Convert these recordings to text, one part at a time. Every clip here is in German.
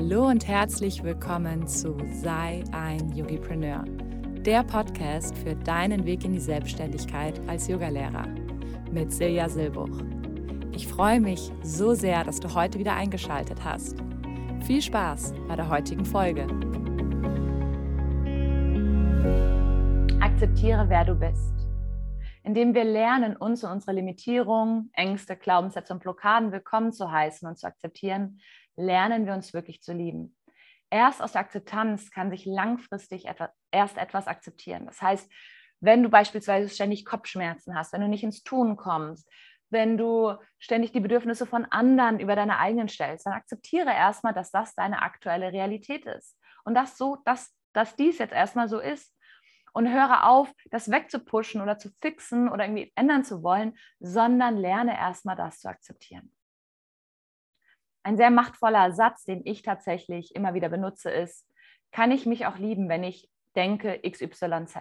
Hallo und herzlich willkommen zu Sei ein Yogipreneur, der Podcast für deinen Weg in die Selbstständigkeit als Yogalehrer mit Silja Silbuch. Ich freue mich so sehr, dass du heute wieder eingeschaltet hast. Viel Spaß bei der heutigen Folge. Akzeptiere, wer du bist. Indem wir lernen, uns und unsere Limitierungen, Ängste, Glaubenssätze und Blockaden willkommen zu heißen und zu akzeptieren, lernen wir uns wirklich zu lieben. Erst aus der Akzeptanz kann sich langfristig etwas, erst etwas akzeptieren. Das heißt, wenn du beispielsweise ständig Kopfschmerzen hast, wenn du nicht ins Tun kommst, wenn du ständig die Bedürfnisse von anderen über deine eigenen stellst, dann akzeptiere erstmal, dass das deine aktuelle Realität ist. Und dass so, dass, dass dies jetzt erstmal so ist. Und höre auf, das wegzupushen oder zu fixen oder irgendwie ändern zu wollen, sondern lerne erstmal das zu akzeptieren. Ein sehr machtvoller Satz, den ich tatsächlich immer wieder benutze, ist, kann ich mich auch lieben, wenn ich denke XYZ?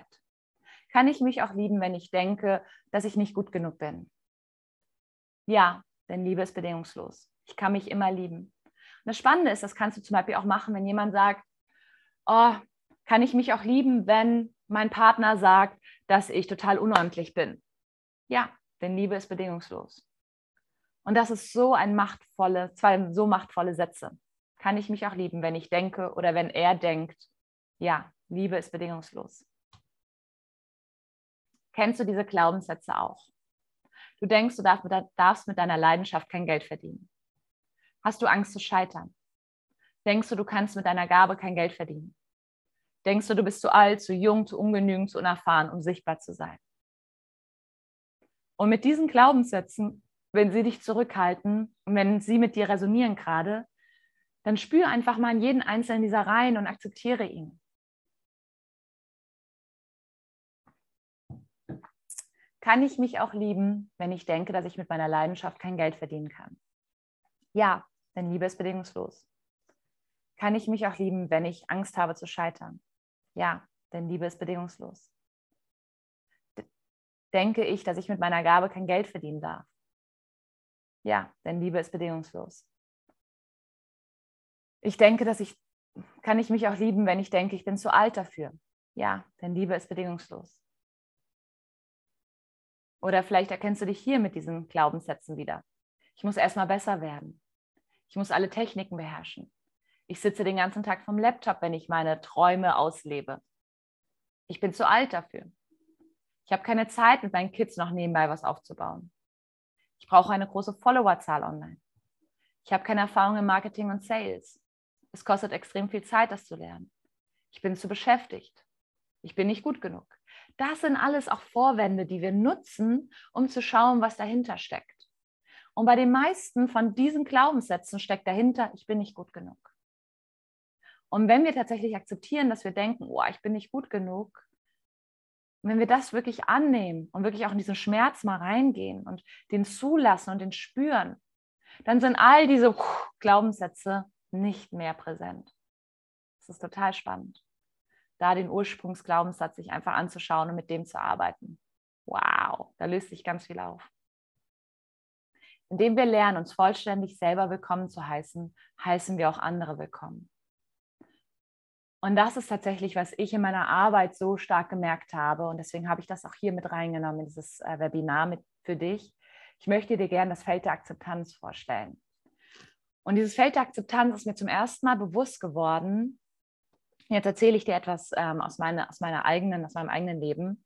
Kann ich mich auch lieben, wenn ich denke, dass ich nicht gut genug bin? Ja, denn Liebe ist bedingungslos. Ich kann mich immer lieben. Und das Spannende ist, das kannst du zum Beispiel auch machen, wenn jemand sagt, oh, kann ich mich auch lieben, wenn mein Partner sagt, dass ich total unordentlich bin? Ja, denn Liebe ist bedingungslos. Und das ist so ein machtvolle, zwei so machtvolle Sätze. Kann ich mich auch lieben, wenn ich denke oder wenn er denkt, ja, Liebe ist bedingungslos. Kennst du diese Glaubenssätze auch? Du denkst, du darfst mit deiner Leidenschaft kein Geld verdienen. Hast du Angst zu scheitern? Denkst du, du kannst mit deiner Gabe kein Geld verdienen? Denkst du, du bist zu alt, zu jung, zu ungenügend, zu unerfahren, um sichtbar zu sein? Und mit diesen Glaubenssätzen wenn sie dich zurückhalten und wenn sie mit dir resonieren gerade, dann spür einfach mal in jeden einzelnen dieser Reihen und akzeptiere ihn. Kann ich mich auch lieben, wenn ich denke, dass ich mit meiner Leidenschaft kein Geld verdienen kann? Ja, denn Liebe ist bedingungslos. Kann ich mich auch lieben, wenn ich Angst habe zu scheitern? Ja, denn Liebe ist bedingungslos. Denke ich, dass ich mit meiner Gabe kein Geld verdienen darf? Ja, denn Liebe ist bedingungslos. Ich denke, dass ich, kann ich mich auch lieben, wenn ich denke, ich bin zu alt dafür. Ja, denn Liebe ist bedingungslos. Oder vielleicht erkennst du dich hier mit diesen Glaubenssätzen wieder. Ich muss erstmal besser werden. Ich muss alle Techniken beherrschen. Ich sitze den ganzen Tag vom Laptop, wenn ich meine Träume auslebe. Ich bin zu alt dafür. Ich habe keine Zeit, mit meinen Kids noch nebenbei was aufzubauen. Ich brauche eine große Followerzahl online. Ich habe keine Erfahrung im Marketing und Sales. Es kostet extrem viel Zeit, das zu lernen. Ich bin zu beschäftigt. Ich bin nicht gut genug. Das sind alles auch Vorwände, die wir nutzen, um zu schauen, was dahinter steckt. Und bei den meisten von diesen Glaubenssätzen steckt dahinter, ich bin nicht gut genug. Und wenn wir tatsächlich akzeptieren, dass wir denken, oh, ich bin nicht gut genug, wenn wir das wirklich annehmen und wirklich auch in diesen Schmerz mal reingehen und den zulassen und den spüren, dann sind all diese Glaubenssätze nicht mehr präsent. Das ist total spannend, da den Ursprungsglaubenssatz sich einfach anzuschauen und mit dem zu arbeiten. Wow, da löst sich ganz viel auf. Indem wir lernen, uns vollständig selber willkommen zu heißen, heißen wir auch andere willkommen. Und das ist tatsächlich, was ich in meiner Arbeit so stark gemerkt habe. Und deswegen habe ich das auch hier mit reingenommen in dieses äh, Webinar mit, für dich. Ich möchte dir gerne das Feld der Akzeptanz vorstellen. Und dieses Feld der Akzeptanz ist mir zum ersten Mal bewusst geworden. Jetzt erzähle ich dir etwas ähm, aus, meine, aus, meiner eigenen, aus meinem eigenen Leben.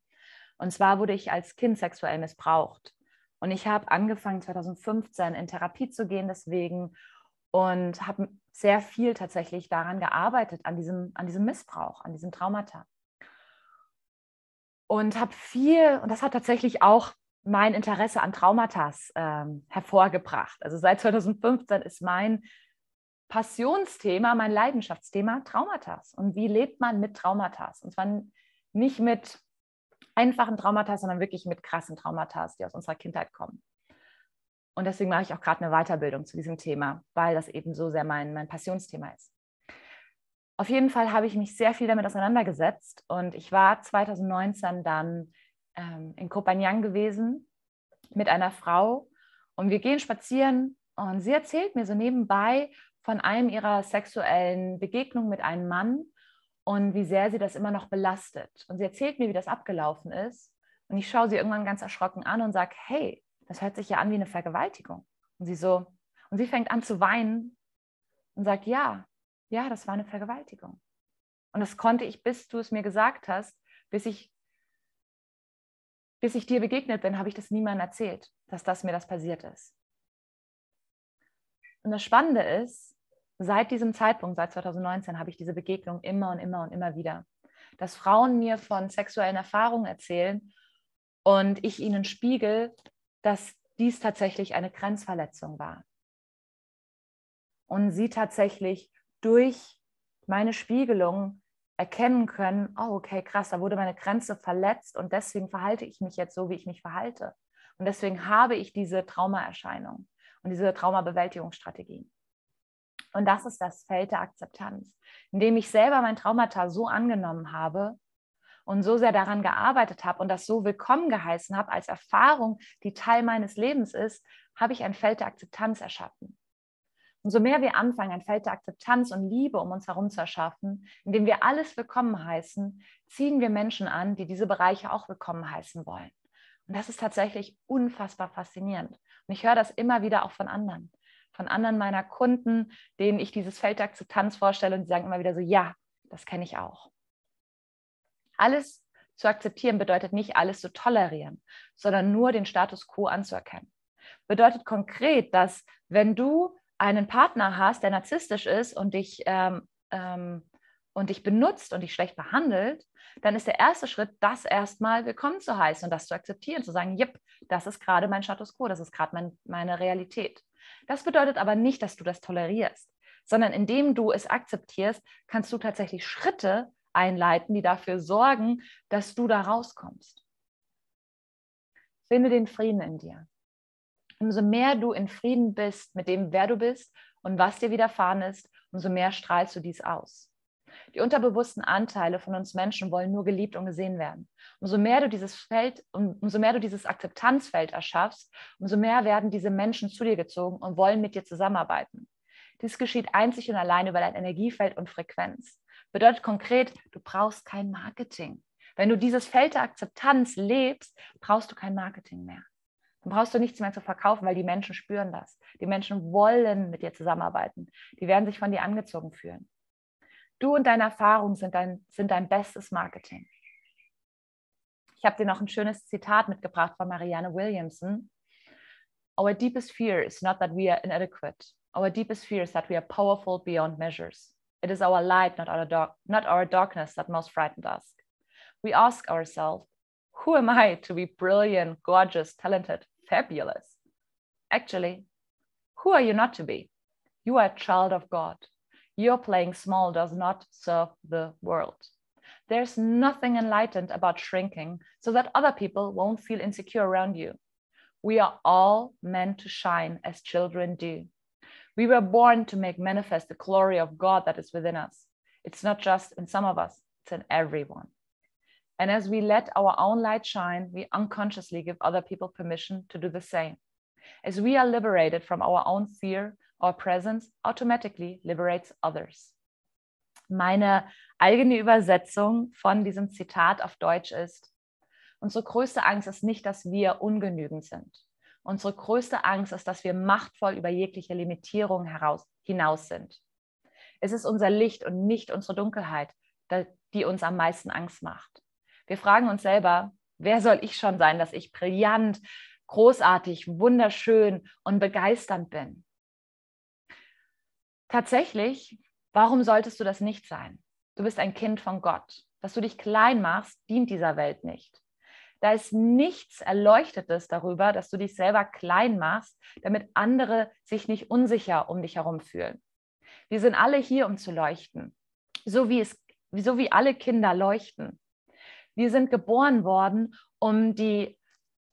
Und zwar wurde ich als Kind sexuell missbraucht. Und ich habe angefangen 2015 in Therapie zu gehen deswegen und habe sehr viel tatsächlich daran gearbeitet, an diesem, an diesem Missbrauch, an diesem Traumata. Und habe viel, und das hat tatsächlich auch mein Interesse an Traumata ähm, hervorgebracht. Also seit 2015 ist mein Passionsthema, mein Leidenschaftsthema Traumata. Und wie lebt man mit Traumata? Und zwar nicht mit einfachen Traumata, sondern wirklich mit krassen Traumata, die aus unserer Kindheit kommen. Und deswegen mache ich auch gerade eine Weiterbildung zu diesem Thema, weil das eben so sehr mein, mein Passionsthema ist. Auf jeden Fall habe ich mich sehr viel damit auseinandergesetzt und ich war 2019 dann ähm, in Kopanjan gewesen mit einer Frau und wir gehen spazieren und sie erzählt mir so nebenbei von einem ihrer sexuellen Begegnungen mit einem Mann und wie sehr sie das immer noch belastet. Und sie erzählt mir, wie das abgelaufen ist. Und ich schaue sie irgendwann ganz erschrocken an und sage, hey, das hört sich ja an wie eine Vergewaltigung. Und sie so, und sie fängt an zu weinen und sagt, ja, ja, das war eine Vergewaltigung. Und das konnte ich, bis du es mir gesagt hast, bis ich, bis ich dir begegnet bin, habe ich das niemandem erzählt, dass das mir das passiert ist. Und das Spannende ist, seit diesem Zeitpunkt, seit 2019, habe ich diese Begegnung immer und immer und immer wieder. Dass Frauen mir von sexuellen Erfahrungen erzählen und ich ihnen spiegel, dass dies tatsächlich eine Grenzverletzung war. Und sie tatsächlich durch meine Spiegelung erkennen können, oh, okay, krass, da wurde meine Grenze verletzt und deswegen verhalte ich mich jetzt so, wie ich mich verhalte. Und deswegen habe ich diese Traumaerscheinung und diese Traumabewältigungsstrategien. Und das ist das Feld der Akzeptanz, indem ich selber mein Traumata so angenommen habe und so sehr daran gearbeitet habe und das so willkommen geheißen habe als Erfahrung, die Teil meines Lebens ist, habe ich ein Feld der Akzeptanz erschaffen. Umso mehr wir anfangen, ein Feld der Akzeptanz und Liebe um uns herum zu erschaffen, indem wir alles willkommen heißen, ziehen wir Menschen an, die diese Bereiche auch willkommen heißen wollen. Und das ist tatsächlich unfassbar faszinierend. Und ich höre das immer wieder auch von anderen, von anderen meiner Kunden, denen ich dieses Feld der Akzeptanz vorstelle und die sagen immer wieder so, ja, das kenne ich auch. Alles zu akzeptieren bedeutet nicht alles zu tolerieren, sondern nur den Status quo anzuerkennen. Bedeutet konkret, dass wenn du einen Partner hast, der narzisstisch ist und dich, ähm, ähm, und dich benutzt und dich schlecht behandelt, dann ist der erste Schritt, das erstmal willkommen zu heißen und das zu akzeptieren, zu sagen, jep, das ist gerade mein Status quo, das ist gerade mein, meine Realität. Das bedeutet aber nicht, dass du das tolerierst, sondern indem du es akzeptierst, kannst du tatsächlich Schritte einleiten, die dafür sorgen, dass du da rauskommst. Finde den Frieden in dir umso mehr du in Frieden bist mit dem, wer du bist und was dir widerfahren ist, umso mehr strahlst du dies aus. Die unterbewussten Anteile von uns Menschen wollen nur geliebt und gesehen werden. Umso mehr du dieses Feld, umso mehr du dieses Akzeptanzfeld erschaffst, umso mehr werden diese Menschen zu dir gezogen und wollen mit dir zusammenarbeiten. Dies geschieht einzig und allein über dein Energiefeld und Frequenz. Bedeutet konkret, du brauchst kein Marketing. Wenn du dieses Feld der Akzeptanz lebst, brauchst du kein Marketing mehr. Dann brauchst du nichts mehr zu verkaufen, weil die Menschen spüren das. Die Menschen wollen mit dir zusammenarbeiten. Die werden sich von dir angezogen fühlen. Du und deine Erfahrungen sind dein, sind dein bestes Marketing. Ich habe dir noch ein schönes Zitat mitgebracht von Marianne Williamson. Our deepest fear is not that we are inadequate. Our deepest fear is that we are powerful beyond measures. It is our light, not our, dark, not our darkness, that most frightened us. We ask ourselves, who am I to be brilliant, gorgeous, talented, fabulous. Actually, who are you not to be? You are a child of God. Your playing small does not serve the world. There's nothing enlightened about shrinking so that other people won't feel insecure around you. We are all meant to shine as children do. We were born to make manifest the glory of God that is within us. It's not just in some of us, it's in everyone. And as we let our own light shine, we unconsciously give other people permission to do the same. As we are liberated from our own fear, our presence automatically liberates others. Meine eigene Übersetzung von diesem Zitat auf Deutsch ist, unsere größte Angst ist nicht, dass wir ungenügend sind. Unsere größte Angst ist, dass wir machtvoll über jegliche Limitierung heraus, hinaus sind. Es ist unser Licht und nicht unsere Dunkelheit, die uns am meisten Angst macht. Wir fragen uns selber, wer soll ich schon sein, dass ich brillant, großartig, wunderschön und begeisternd bin? Tatsächlich, warum solltest du das nicht sein? Du bist ein Kind von Gott. Dass du dich klein machst, dient dieser Welt nicht. Da ist nichts Erleuchtetes darüber, dass du dich selber klein machst, damit andere sich nicht unsicher um dich herum fühlen. Wir sind alle hier, um zu leuchten, so wie, es, so wie alle Kinder leuchten. Wir sind geboren worden, um die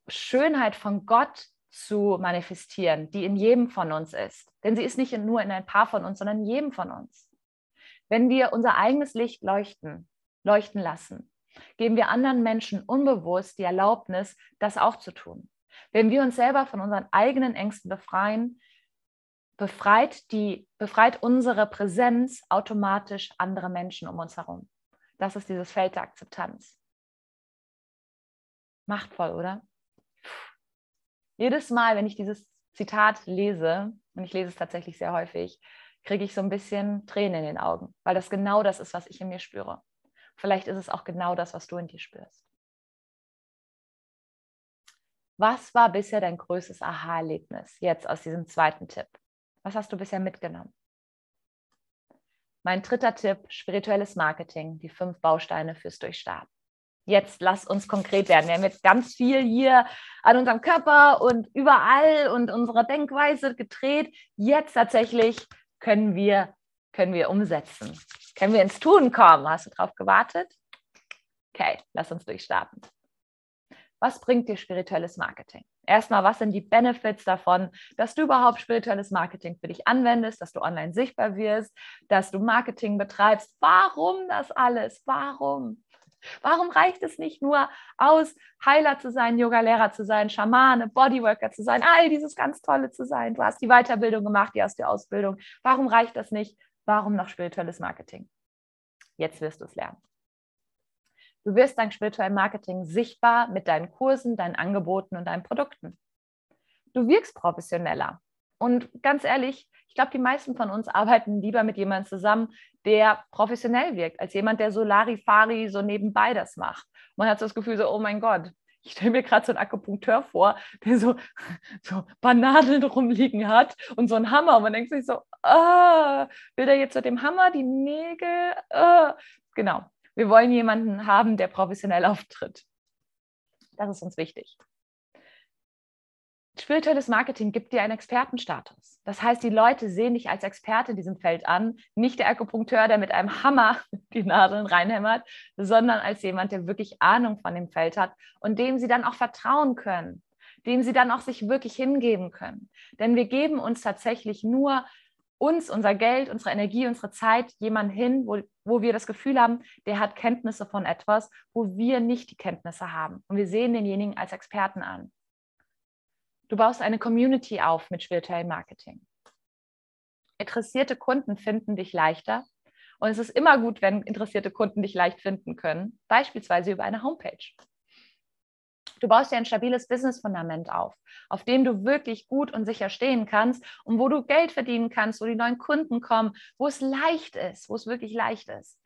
Schönheit von Gott zu manifestieren, die in jedem von uns ist. Denn sie ist nicht nur in ein paar von uns, sondern in jedem von uns. Wenn wir unser eigenes Licht leuchten, leuchten lassen, geben wir anderen Menschen unbewusst die Erlaubnis, das auch zu tun. Wenn wir uns selber von unseren eigenen Ängsten befreien, befreit, die, befreit unsere Präsenz automatisch andere Menschen um uns herum. Das ist dieses Feld der Akzeptanz. Machtvoll, oder? Jedes Mal, wenn ich dieses Zitat lese, und ich lese es tatsächlich sehr häufig, kriege ich so ein bisschen Tränen in den Augen, weil das genau das ist, was ich in mir spüre. Vielleicht ist es auch genau das, was du in dir spürst. Was war bisher dein größtes Aha-Erlebnis jetzt aus diesem zweiten Tipp? Was hast du bisher mitgenommen? Mein dritter Tipp, spirituelles Marketing, die fünf Bausteine fürs Durchstarten. Jetzt lass uns konkret werden. Wir haben jetzt ganz viel hier an unserem Körper und überall und unserer Denkweise gedreht. Jetzt tatsächlich können wir, können wir umsetzen. Können wir ins Tun kommen? Hast du darauf gewartet? Okay, lass uns durchstarten. Was bringt dir spirituelles Marketing? Erstmal, was sind die Benefits davon, dass du überhaupt spirituelles Marketing für dich anwendest, dass du online sichtbar wirst, dass du Marketing betreibst? Warum das alles? Warum? Warum reicht es nicht nur aus, Heiler zu sein, Yoga-Lehrer zu sein, Schamane, Bodyworker zu sein, all dieses ganz Tolle zu sein? Du hast die Weiterbildung gemacht, die hast die Ausbildung. Warum reicht das nicht? Warum noch spirituelles Marketing? Jetzt wirst du es lernen. Du wirst dein spirituelles Marketing sichtbar mit deinen Kursen, deinen Angeboten und deinen Produkten. Du wirkst professioneller. Und ganz ehrlich, ich glaube, die meisten von uns arbeiten lieber mit jemandem zusammen, der professionell wirkt, als jemand, der so Larifari so nebenbei das macht. Man hat so das Gefühl, so, oh mein Gott, ich stelle mir gerade so einen Akupunkteur vor, der so, so Bananen rumliegen hat und so einen Hammer. Und man denkt sich so, ah, will der jetzt mit dem Hammer die Nägel? Ah. Genau. Wir wollen jemanden haben, der professionell auftritt. Das ist uns wichtig. Spirituelles Marketing gibt dir einen Expertenstatus. Das heißt, die Leute sehen dich als Experte in diesem Feld an, nicht der Akupunkteur, der mit einem Hammer die Nadeln reinhämmert, sondern als jemand, der wirklich Ahnung von dem Feld hat und dem sie dann auch vertrauen können, dem sie dann auch sich wirklich hingeben können. Denn wir geben uns tatsächlich nur uns, unser Geld, unsere Energie, unsere Zeit jemand hin, wo, wo wir das Gefühl haben, der hat Kenntnisse von etwas, wo wir nicht die Kenntnisse haben. Und wir sehen denjenigen als Experten an. Du baust eine Community auf mit spirituellem Marketing. Interessierte Kunden finden dich leichter. Und es ist immer gut, wenn interessierte Kunden dich leicht finden können, beispielsweise über eine Homepage. Du baust dir ein stabiles Business-Fundament auf, auf dem du wirklich gut und sicher stehen kannst und wo du Geld verdienen kannst, wo die neuen Kunden kommen, wo es leicht ist, wo es wirklich leicht ist.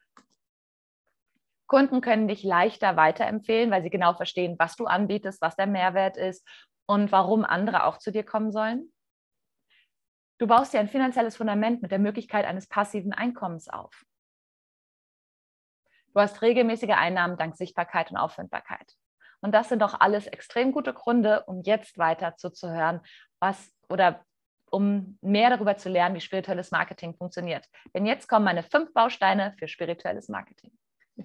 Kunden können dich leichter weiterempfehlen, weil sie genau verstehen, was du anbietest, was der Mehrwert ist und warum andere auch zu dir kommen sollen. Du baust dir ein finanzielles Fundament mit der Möglichkeit eines passiven Einkommens auf. Du hast regelmäßige Einnahmen dank Sichtbarkeit und Auffindbarkeit. Und das sind doch alles extrem gute Gründe, um jetzt weiter zuzuhören, was oder um mehr darüber zu lernen, wie spirituelles Marketing funktioniert. Denn jetzt kommen meine fünf Bausteine für spirituelles Marketing.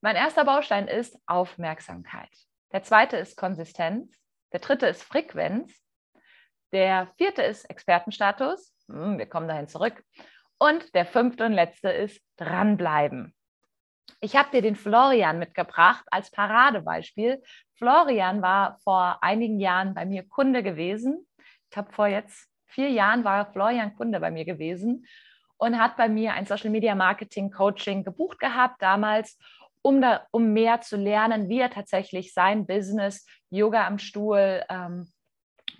mein erster Baustein ist Aufmerksamkeit. Der zweite ist Konsistenz. Der dritte ist Frequenz. Der vierte ist Expertenstatus. Hm, wir kommen dahin zurück. Und der fünfte und letzte ist dranbleiben. Ich habe dir den Florian mitgebracht als Paradebeispiel. Florian war vor einigen Jahren bei mir Kunde gewesen. Ich habe vor jetzt vier Jahren war Florian Kunde bei mir gewesen und hat bei mir ein Social Media Marketing Coaching gebucht gehabt damals um, da, um mehr zu lernen, wie er tatsächlich sein Business Yoga am Stuhl ähm,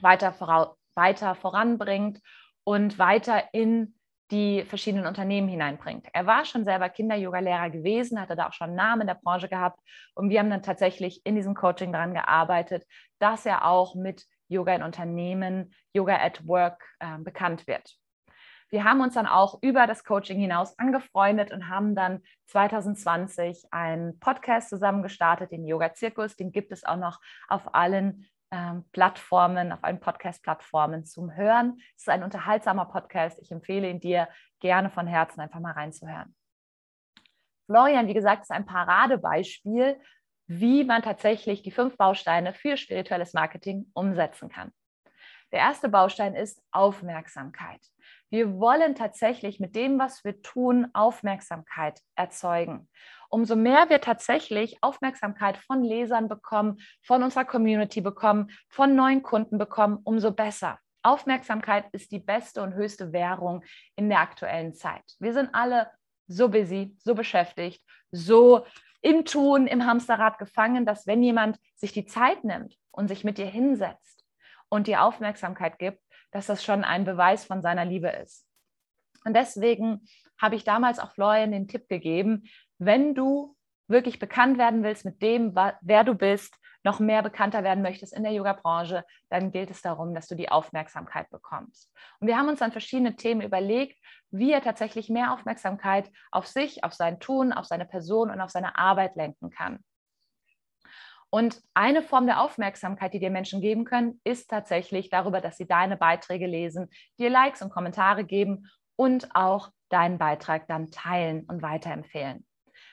weiter, vora, weiter voranbringt und weiter in die verschiedenen Unternehmen hineinbringt. Er war schon selber Kinder-Yoga-Lehrer gewesen, hatte da auch schon einen Namen in der Branche gehabt und wir haben dann tatsächlich in diesem Coaching daran gearbeitet, dass er auch mit Yoga in Unternehmen, Yoga at Work äh, bekannt wird. Wir haben uns dann auch über das Coaching hinaus angefreundet und haben dann 2020 einen Podcast zusammen gestartet, den Yoga Zirkus. Den gibt es auch noch auf allen ähm, Plattformen, auf allen Podcast-Plattformen zum Hören. Es ist ein unterhaltsamer Podcast. Ich empfehle ihn dir gerne von Herzen einfach mal reinzuhören. Florian, wie gesagt, ist ein Paradebeispiel, wie man tatsächlich die fünf Bausteine für spirituelles Marketing umsetzen kann. Der erste Baustein ist Aufmerksamkeit. Wir wollen tatsächlich mit dem, was wir tun, Aufmerksamkeit erzeugen. Umso mehr wir tatsächlich Aufmerksamkeit von Lesern bekommen, von unserer Community bekommen, von neuen Kunden bekommen, umso besser. Aufmerksamkeit ist die beste und höchste Währung in der aktuellen Zeit. Wir sind alle so busy, so beschäftigt, so im Tun, im Hamsterrad gefangen, dass wenn jemand sich die Zeit nimmt und sich mit dir hinsetzt und dir Aufmerksamkeit gibt, dass das schon ein Beweis von seiner Liebe ist. Und deswegen habe ich damals auch Florian den Tipp gegeben, wenn du wirklich bekannt werden willst mit dem, wer du bist, noch mehr bekannter werden möchtest in der Yoga-Branche, dann gilt es darum, dass du die Aufmerksamkeit bekommst. Und wir haben uns dann verschiedene Themen überlegt, wie er tatsächlich mehr Aufmerksamkeit auf sich, auf sein Tun, auf seine Person und auf seine Arbeit lenken kann. Und eine Form der Aufmerksamkeit, die dir Menschen geben können, ist tatsächlich darüber, dass sie deine Beiträge lesen, dir Likes und Kommentare geben und auch deinen Beitrag dann teilen und weiterempfehlen.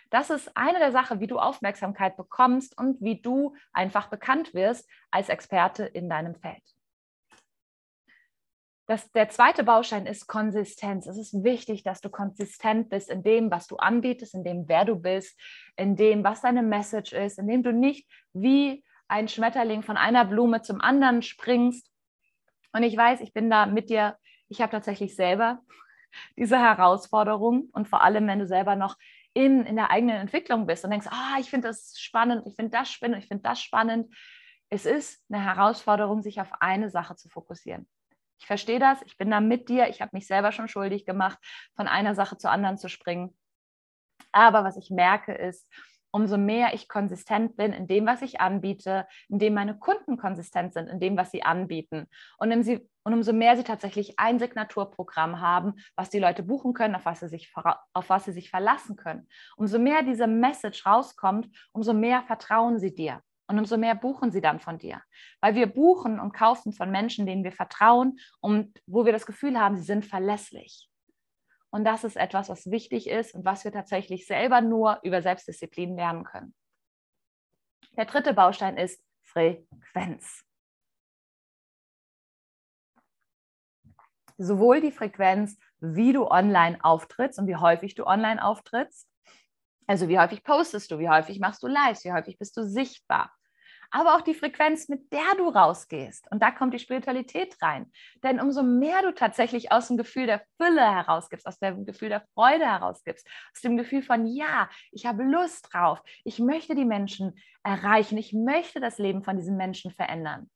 Das ist eine der Sachen, wie du Aufmerksamkeit bekommst und wie du einfach bekannt wirst als Experte in deinem Feld. Das, der zweite Baustein ist Konsistenz. Es ist wichtig, dass du konsistent bist in dem, was du anbietest, in dem, wer du bist, in dem, was deine Message ist, in dem du nicht wie ein Schmetterling von einer Blume zum anderen springst. Und ich weiß, ich bin da mit dir. Ich habe tatsächlich selber diese Herausforderung und vor allem, wenn du selber noch in, in der eigenen Entwicklung bist und denkst, ah, ich finde das spannend, ich finde das spannend, ich finde das spannend. Es ist eine Herausforderung, sich auf eine Sache zu fokussieren. Ich verstehe das, ich bin da mit dir, ich habe mich selber schon schuldig gemacht, von einer Sache zur anderen zu springen. Aber was ich merke ist, umso mehr ich konsistent bin in dem, was ich anbiete, in dem meine Kunden konsistent sind, in dem, was sie anbieten. Und, sie, und umso mehr sie tatsächlich ein Signaturprogramm haben, was die Leute buchen können, auf was, sie sich, auf was sie sich verlassen können. Umso mehr diese Message rauskommt, umso mehr vertrauen sie dir. Und umso mehr buchen sie dann von dir. Weil wir buchen und kaufen von Menschen, denen wir vertrauen und wo wir das Gefühl haben, sie sind verlässlich. Und das ist etwas, was wichtig ist und was wir tatsächlich selber nur über Selbstdisziplin lernen können. Der dritte Baustein ist Frequenz. Sowohl die Frequenz, wie du online auftrittst und wie häufig du online auftrittst, also wie häufig postest du, wie häufig machst du Lives, wie häufig bist du sichtbar, aber auch die Frequenz, mit der du rausgehst. Und da kommt die Spiritualität rein. Denn umso mehr du tatsächlich aus dem Gefühl der Fülle herausgibst, aus dem Gefühl der Freude herausgibst, aus dem Gefühl von, ja, ich habe Lust drauf, ich möchte die Menschen erreichen, ich möchte das Leben von diesen Menschen verändern.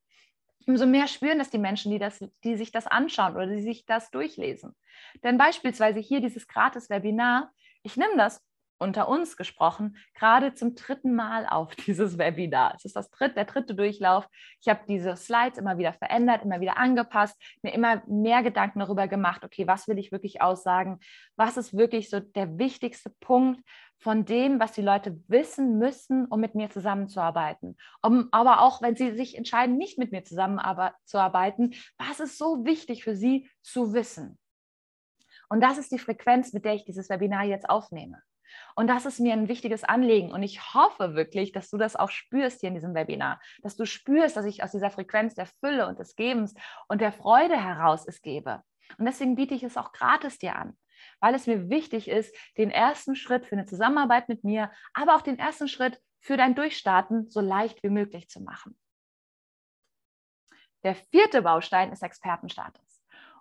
Umso mehr spüren das die Menschen, die, das, die sich das anschauen oder die sich das durchlesen. Denn beispielsweise hier dieses Gratis-Webinar, ich nehme das unter uns gesprochen, gerade zum dritten Mal auf dieses Webinar. Es ist das dritte, der dritte Durchlauf. Ich habe diese Slides immer wieder verändert, immer wieder angepasst, mir immer mehr Gedanken darüber gemacht, okay, was will ich wirklich aussagen? Was ist wirklich so der wichtigste Punkt von dem, was die Leute wissen müssen, um mit mir zusammenzuarbeiten? Um, aber auch, wenn sie sich entscheiden, nicht mit mir zusammenzuarbeiten, was ist so wichtig für sie zu wissen? Und das ist die Frequenz, mit der ich dieses Webinar jetzt aufnehme. Und das ist mir ein wichtiges Anliegen. Und ich hoffe wirklich, dass du das auch spürst hier in diesem Webinar, dass du spürst, dass ich aus dieser Frequenz der Fülle und des Gebens und der Freude heraus es gebe. Und deswegen biete ich es auch gratis dir an, weil es mir wichtig ist, den ersten Schritt für eine Zusammenarbeit mit mir, aber auch den ersten Schritt für dein Durchstarten so leicht wie möglich zu machen. Der vierte Baustein ist Expertenstatus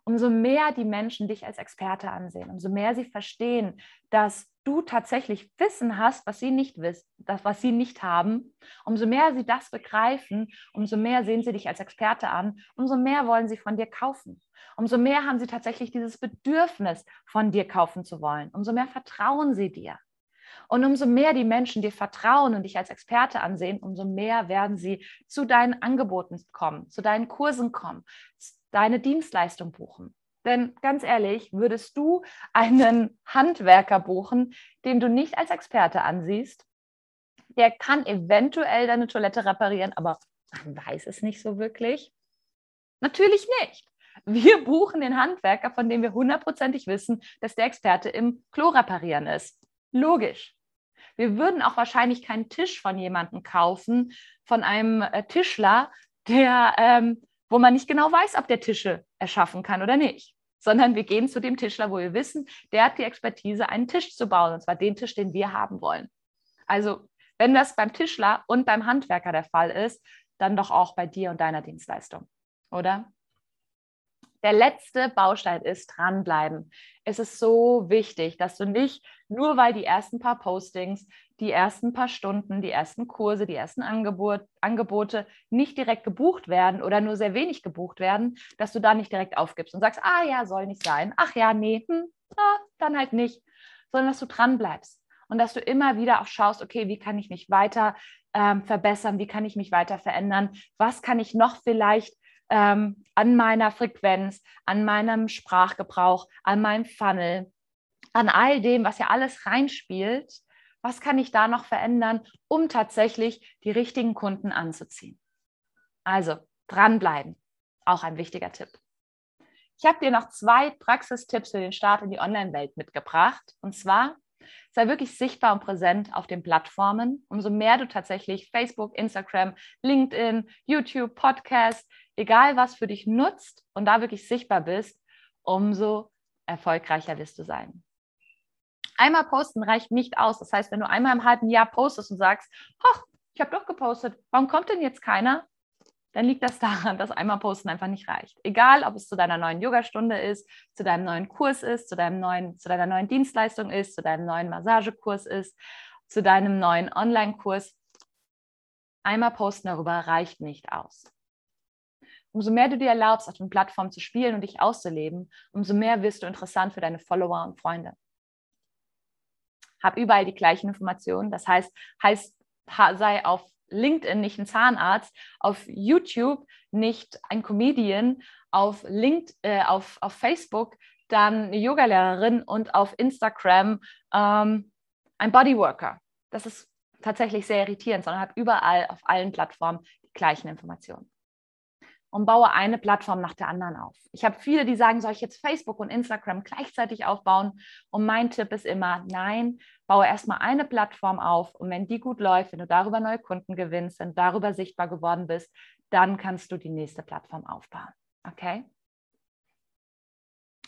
umso mehr die Menschen dich als Experte ansehen, umso mehr sie verstehen, dass du tatsächlich Wissen hast, was sie nicht wissen, das, was sie nicht haben, umso mehr sie das begreifen, umso mehr sehen sie dich als Experte an, umso mehr wollen sie von dir kaufen. Umso mehr haben sie tatsächlich dieses Bedürfnis, von dir kaufen zu wollen. Umso mehr vertrauen sie dir. Und umso mehr die Menschen dir vertrauen und dich als Experte ansehen, umso mehr werden sie zu deinen Angeboten kommen, zu deinen Kursen kommen, deine Dienstleistung buchen. Denn ganz ehrlich, würdest du einen Handwerker buchen, den du nicht als Experte ansiehst, der kann eventuell deine Toilette reparieren, aber man weiß es nicht so wirklich? Natürlich nicht. Wir buchen den Handwerker, von dem wir hundertprozentig wissen, dass der Experte im Klo reparieren ist. Logisch. Wir würden auch wahrscheinlich keinen Tisch von jemandem kaufen, von einem äh, Tischler, der ähm, wo man nicht genau weiß, ob der Tische erschaffen kann oder nicht. Sondern wir gehen zu dem Tischler, wo wir wissen, der hat die Expertise, einen Tisch zu bauen, und zwar den Tisch, den wir haben wollen. Also, wenn das beim Tischler und beim Handwerker der Fall ist, dann doch auch bei dir und deiner Dienstleistung, oder? der letzte Baustein ist dranbleiben. Es ist so wichtig, dass du nicht nur weil die ersten paar Postings, die ersten paar Stunden, die ersten Kurse, die ersten Angebot, Angebote nicht direkt gebucht werden oder nur sehr wenig gebucht werden, dass du da nicht direkt aufgibst und sagst, ah ja, soll nicht sein, ach ja, nee, hm, ah, dann halt nicht, sondern dass du dranbleibst und dass du immer wieder auch schaust, okay, wie kann ich mich weiter ähm, verbessern, wie kann ich mich weiter verändern, was kann ich noch vielleicht ähm, an meiner Frequenz, an meinem Sprachgebrauch, an meinem Funnel, an all dem, was ja alles reinspielt, was kann ich da noch verändern, um tatsächlich die richtigen Kunden anzuziehen. Also dranbleiben, auch ein wichtiger Tipp. Ich habe dir noch zwei Praxistipps für den Start in die Online-Welt mitgebracht. Und zwar sei wirklich sichtbar und präsent auf den Plattformen. Umso mehr du tatsächlich Facebook, Instagram, LinkedIn, YouTube, Podcast, egal was für dich nutzt und da wirklich sichtbar bist, umso erfolgreicher wirst du sein. Einmal posten reicht nicht aus. Das heißt, wenn du einmal im halben Jahr postest und sagst, ich habe doch gepostet, warum kommt denn jetzt keiner? Dann liegt das daran, dass einmal posten einfach nicht reicht. Egal, ob es zu deiner neuen Yogastunde ist, zu deinem neuen Kurs ist, zu, deinem neuen, zu deiner neuen Dienstleistung ist, zu deinem neuen Massagekurs ist, zu deinem neuen Online-Kurs. Einmal posten darüber reicht nicht aus. Umso mehr du dir erlaubst, auf den Plattformen zu spielen und dich auszuleben, umso mehr wirst du interessant für deine Follower und Freunde. Hab überall die gleichen Informationen. Das heißt, heißt sei auf LinkedIn nicht ein Zahnarzt, auf YouTube nicht ein Comedian, auf, LinkedIn, äh, auf, auf Facebook dann eine Yogalehrerin und auf Instagram ähm, ein Bodyworker. Das ist tatsächlich sehr irritierend, sondern habe überall auf allen Plattformen die gleichen Informationen und baue eine Plattform nach der anderen auf. Ich habe viele, die sagen, soll ich jetzt Facebook und Instagram gleichzeitig aufbauen? Und mein Tipp ist immer, nein, baue erstmal eine Plattform auf und wenn die gut läuft, wenn du darüber neue Kunden gewinnst, du darüber sichtbar geworden bist, dann kannst du die nächste Plattform aufbauen. Okay?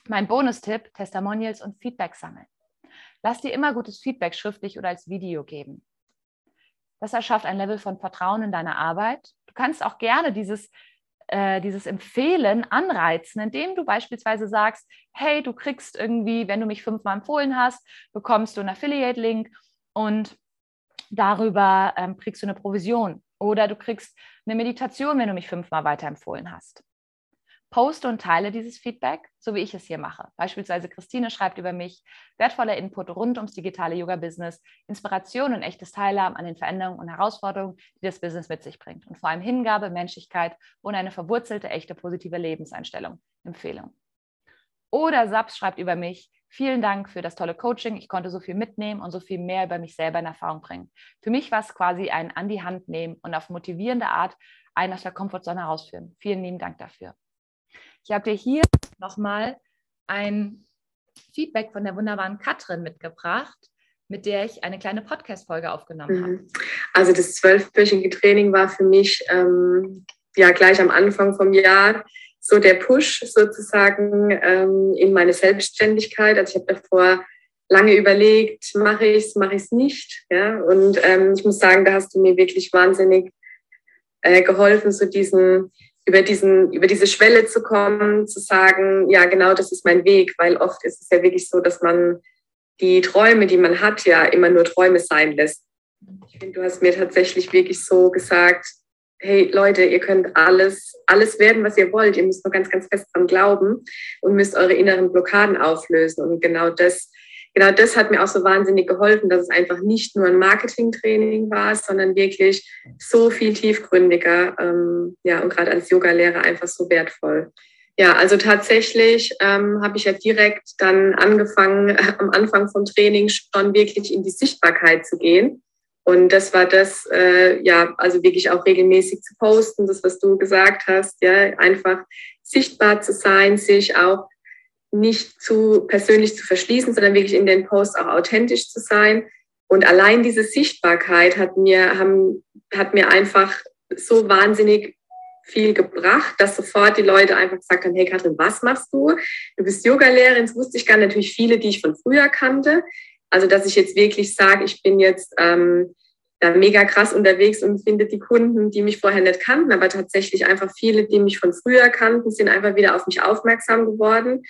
Mein Bonustipp, Testimonials und Feedback sammeln. Lass dir immer gutes Feedback schriftlich oder als Video geben. Das erschafft ein Level von Vertrauen in deine Arbeit. Du kannst auch gerne dieses äh, dieses Empfehlen anreizen, indem du beispielsweise sagst, hey, du kriegst irgendwie, wenn du mich fünfmal empfohlen hast, bekommst du einen Affiliate-Link und darüber ähm, kriegst du eine Provision. Oder du kriegst eine Meditation, wenn du mich fünfmal weiterempfohlen hast. Poste und teile dieses Feedback, so wie ich es hier mache. Beispielsweise Christine schreibt über mich wertvoller Input rund ums digitale Yoga-Business, Inspiration und echtes Teilhaben an den Veränderungen und Herausforderungen, die das Business mit sich bringt. Und vor allem Hingabe, Menschlichkeit und eine verwurzelte, echte positive Lebenseinstellung. Empfehlung. Oder Saps schreibt über mich, vielen Dank für das tolle Coaching. Ich konnte so viel mitnehmen und so viel mehr über mich selber in Erfahrung bringen. Für mich war es quasi ein an die Hand nehmen und auf motivierende Art einen aus der Komfortzone herausführen. Vielen lieben Dank dafür. Ich habe dir hier nochmal ein Feedback von der wunderbaren Katrin mitgebracht, mit der ich eine kleine Podcast-Folge aufgenommen habe. Mhm. Also das zwölfwöchige Training war für mich ähm, ja gleich am Anfang vom Jahr so der Push sozusagen ähm, in meine Selbstständigkeit. Also ich habe davor lange überlegt, mache ich es, mache ich es nicht. Ja? Und ähm, ich muss sagen, da hast du mir wirklich wahnsinnig äh, geholfen, so diesen über, diesen, über diese Schwelle zu kommen, zu sagen, ja, genau das ist mein Weg, weil oft ist es ja wirklich so, dass man die Träume, die man hat, ja immer nur Träume sein lässt. Ich finde, du hast mir tatsächlich wirklich so gesagt, hey Leute, ihr könnt alles, alles werden, was ihr wollt. Ihr müsst nur ganz, ganz fest dran glauben und müsst eure inneren Blockaden auflösen. Und genau das genau das hat mir auch so wahnsinnig geholfen, dass es einfach nicht nur ein Marketingtraining war, sondern wirklich so viel tiefgründiger. Ähm, ja, und gerade als Yogalehrer einfach so wertvoll. Ja, also tatsächlich ähm, habe ich ja direkt dann angefangen, äh, am Anfang vom Training schon wirklich in die Sichtbarkeit zu gehen. Und das war das, äh, ja, also wirklich auch regelmäßig zu posten, das, was du gesagt hast, ja, einfach sichtbar zu sein, sich auch nicht zu persönlich zu verschließen, sondern wirklich in den Posts auch authentisch zu sein. Und allein diese Sichtbarkeit hat mir, haben, hat mir einfach so wahnsinnig viel gebracht, dass sofort die Leute einfach gesagt haben, hey Katrin, was machst du? Du bist Yogalehrerin, das wusste ich gar nicht, natürlich viele, die ich von früher kannte. Also dass ich jetzt wirklich sage, ich bin jetzt ähm, da mega krass unterwegs und finde die Kunden, die mich vorher nicht kannten, aber tatsächlich einfach viele, die mich von früher kannten, sind einfach wieder auf mich aufmerksam geworden.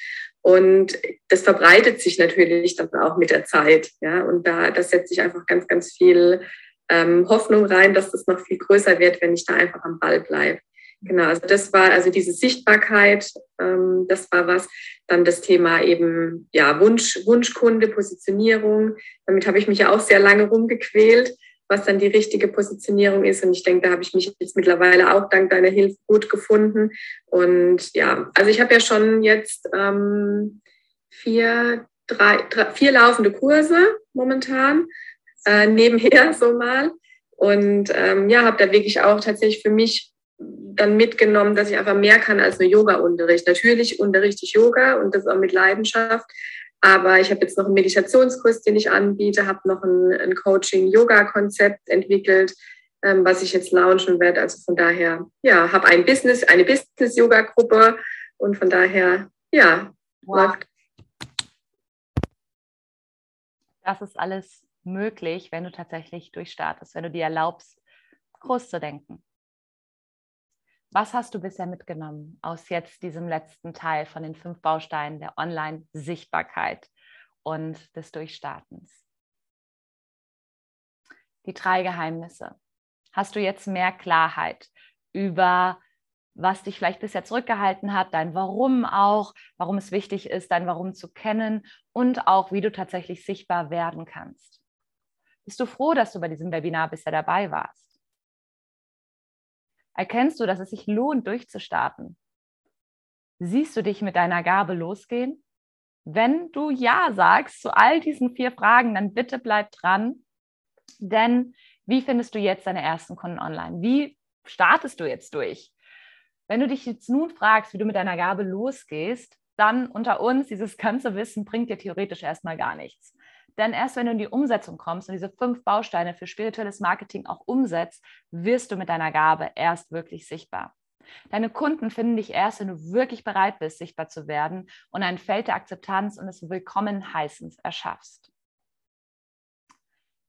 Und das verbreitet sich natürlich dann auch mit der Zeit. Ja, und da, da setze ich einfach ganz, ganz viel ähm, Hoffnung rein, dass das noch viel größer wird, wenn ich da einfach am Ball bleibe. Genau, also das war also diese Sichtbarkeit, ähm, das war was. Dann das Thema eben ja Wunsch, Wunschkunde, Positionierung. Damit habe ich mich ja auch sehr lange rumgequält, was dann die richtige Positionierung ist. Und ich denke, da habe ich mich jetzt mittlerweile auch dank deiner Hilfe gut gefunden. Und ja, also ich habe ja schon jetzt ähm, vier, drei, drei, vier laufende Kurse momentan äh, nebenher so mal. Und ähm, ja, habe da wirklich auch tatsächlich für mich dann mitgenommen, dass ich einfach mehr kann als nur Yoga-Unterricht. Natürlich unterrichte ich Yoga und das auch mit Leidenschaft. Aber ich habe jetzt noch einen Meditationskurs, den ich anbiete, habe noch ein, ein Coaching-Yoga-Konzept entwickelt, ähm, was ich jetzt launchen werde. Also von daher, ja, habe ein Business, eine Business-Yoga-Gruppe und von daher, ja, wow. läuft. Das ist alles möglich, wenn du tatsächlich durchstartest, wenn du dir erlaubst, groß zu denken. Was hast du bisher mitgenommen aus jetzt diesem letzten Teil von den fünf Bausteinen der Online-Sichtbarkeit und des Durchstartens? Die drei Geheimnisse. Hast du jetzt mehr Klarheit über, was dich vielleicht bisher zurückgehalten hat, dein Warum auch, warum es wichtig ist, dein Warum zu kennen und auch, wie du tatsächlich sichtbar werden kannst? Bist du froh, dass du bei diesem Webinar bisher dabei warst? Erkennst du, dass es sich lohnt, durchzustarten? Siehst du dich mit deiner Gabe losgehen? Wenn du Ja sagst zu all diesen vier Fragen, dann bitte bleib dran. Denn wie findest du jetzt deine ersten Kunden online? Wie startest du jetzt durch? Wenn du dich jetzt nun fragst, wie du mit deiner Gabe losgehst, dann unter uns, dieses ganze Wissen bringt dir theoretisch erstmal gar nichts. Denn erst wenn du in die Umsetzung kommst und diese fünf Bausteine für spirituelles Marketing auch umsetzt, wirst du mit deiner Gabe erst wirklich sichtbar. Deine Kunden finden dich erst, wenn du wirklich bereit bist, sichtbar zu werden und ein Feld der Akzeptanz und des Willkommenheißens erschaffst.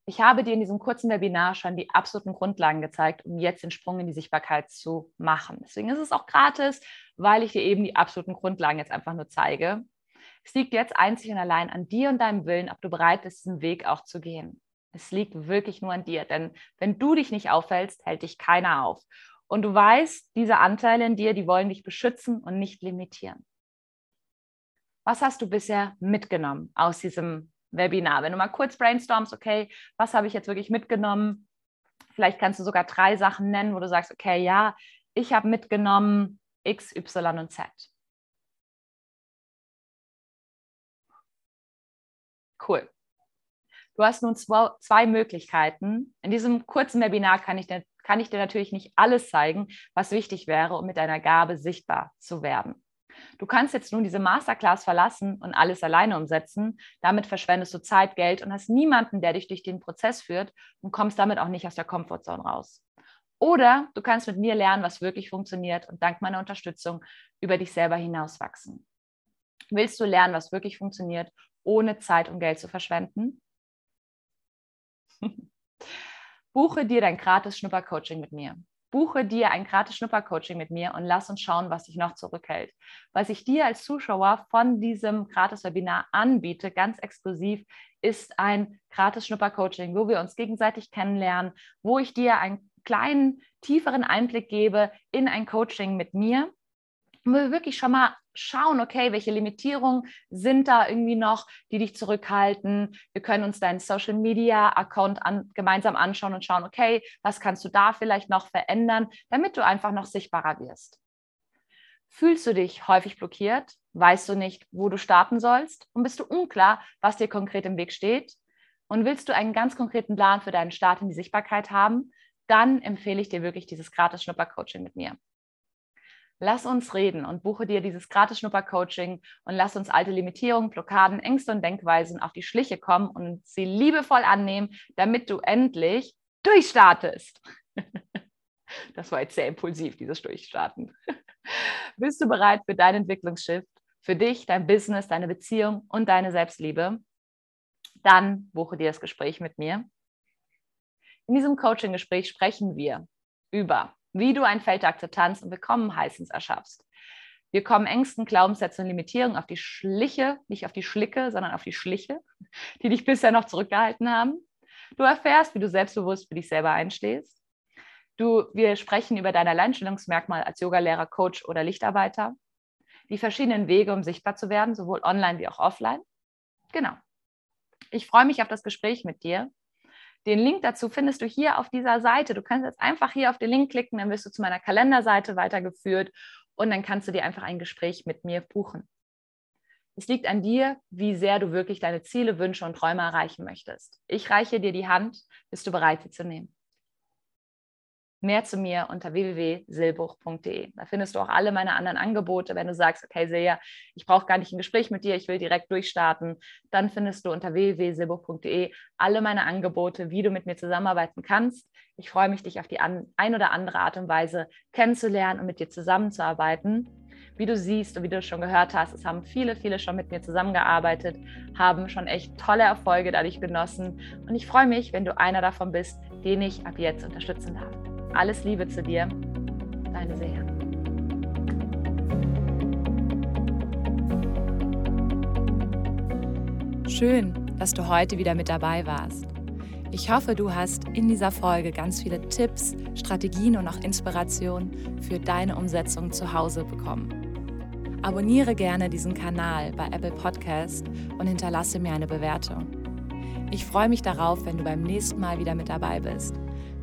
Ich habe dir in diesem kurzen Webinar schon die absoluten Grundlagen gezeigt, um jetzt den Sprung in die Sichtbarkeit zu machen. Deswegen ist es auch gratis, weil ich dir eben die absoluten Grundlagen jetzt einfach nur zeige. Es liegt jetzt einzig und allein an dir und deinem Willen, ob du bereit bist, diesen Weg auch zu gehen. Es liegt wirklich nur an dir, denn wenn du dich nicht aufhältst, hält dich keiner auf. Und du weißt, diese Anteile in dir, die wollen dich beschützen und nicht limitieren. Was hast du bisher mitgenommen aus diesem Webinar? Wenn du mal kurz brainstormst, okay, was habe ich jetzt wirklich mitgenommen? Vielleicht kannst du sogar drei Sachen nennen, wo du sagst, okay, ja, ich habe mitgenommen X, Y und Z. Cool. Du hast nun zwei, Möglichkeiten. In diesem kurzen Webinar kann ich, dir, kann ich dir natürlich nicht alles zeigen, was wichtig wäre, um mit deiner Gabe sichtbar zu werden. Du kannst jetzt nun diese Masterclass verlassen und alles alleine umsetzen. Damit verschwendest du Zeit, Geld und hast niemanden, der dich durch den Prozess führt und kommst damit auch nicht aus der Komfortzone raus. Oder du kannst mit mir lernen, was wirklich funktioniert und dank meiner Unterstützung über dich selber hinauswachsen. Willst du lernen, was wirklich funktioniert ohne Zeit und Geld zu verschwenden? Buche dir dein gratis Schnuppercoaching mit mir. Buche dir ein gratis Schnuppercoaching mit mir und lass uns schauen, was dich noch zurückhält. Was ich dir als Zuschauer von diesem gratis Webinar anbiete, ganz exklusiv, ist ein gratis Schnuppercoaching, wo wir uns gegenseitig kennenlernen, wo ich dir einen kleinen, tieferen Einblick gebe in ein Coaching mit mir wo wir wirklich schon mal schauen, okay, welche Limitierungen sind da irgendwie noch, die dich zurückhalten. Wir können uns deinen Social Media Account an, gemeinsam anschauen und schauen, okay, was kannst du da vielleicht noch verändern, damit du einfach noch sichtbarer wirst. Fühlst du dich häufig blockiert? Weißt du nicht, wo du starten sollst? Und bist du unklar, was dir konkret im Weg steht? Und willst du einen ganz konkreten Plan für deinen Start in die Sichtbarkeit haben? Dann empfehle ich dir wirklich dieses gratis Schnuppercoaching mit mir lass uns reden und buche dir dieses gratis Schnupper-Coaching und lass uns alte Limitierungen, Blockaden, Ängste und Denkweisen auf die Schliche kommen und sie liebevoll annehmen, damit du endlich durchstartest. Das war jetzt sehr impulsiv, dieses Durchstarten. Bist du bereit für dein Entwicklungsschiff, für dich, dein Business, deine Beziehung und deine Selbstliebe? Dann buche dir das Gespräch mit mir. In diesem Coaching-Gespräch sprechen wir über, wie du ein Feld der Akzeptanz und Willkommenheißens erschaffst. Wir kommen Ängsten, Glaubenssätzen und Limitierungen auf die Schliche, nicht auf die Schlicke, sondern auf die Schliche, die dich bisher noch zurückgehalten haben. Du erfährst, wie du selbstbewusst für dich selber einstehst. Du, wir sprechen über dein Alleinstellungsmerkmal als Yogalehrer, Coach oder Lichtarbeiter. Die verschiedenen Wege, um sichtbar zu werden, sowohl online wie auch offline. Genau. Ich freue mich auf das Gespräch mit dir. Den Link dazu findest du hier auf dieser Seite. Du kannst jetzt einfach hier auf den Link klicken, dann wirst du zu meiner Kalenderseite weitergeführt und dann kannst du dir einfach ein Gespräch mit mir buchen. Es liegt an dir, wie sehr du wirklich deine Ziele, Wünsche und Träume erreichen möchtest. Ich reiche dir die Hand, bist du bereit, sie zu nehmen. Mehr zu mir unter www.silbuch.de. Da findest du auch alle meine anderen Angebote. Wenn du sagst, okay, Silja, ich brauche gar nicht ein Gespräch mit dir, ich will direkt durchstarten, dann findest du unter www.silbuch.de alle meine Angebote, wie du mit mir zusammenarbeiten kannst. Ich freue mich, dich auf die ein oder andere Art und Weise kennenzulernen und mit dir zusammenzuarbeiten. Wie du siehst und wie du schon gehört hast, es haben viele, viele schon mit mir zusammengearbeitet, haben schon echt tolle Erfolge dadurch genossen. Und ich freue mich, wenn du einer davon bist, den ich ab jetzt unterstützen darf. Alles Liebe zu dir, deine Seher. Schön, dass du heute wieder mit dabei warst. Ich hoffe, du hast in dieser Folge ganz viele Tipps, Strategien und auch Inspirationen für deine Umsetzung zu Hause bekommen. Abonniere gerne diesen Kanal bei Apple Podcast und hinterlasse mir eine Bewertung. Ich freue mich darauf, wenn du beim nächsten Mal wieder mit dabei bist.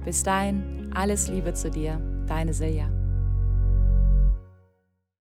Bis dahin, alles Liebe zu dir, deine Silja.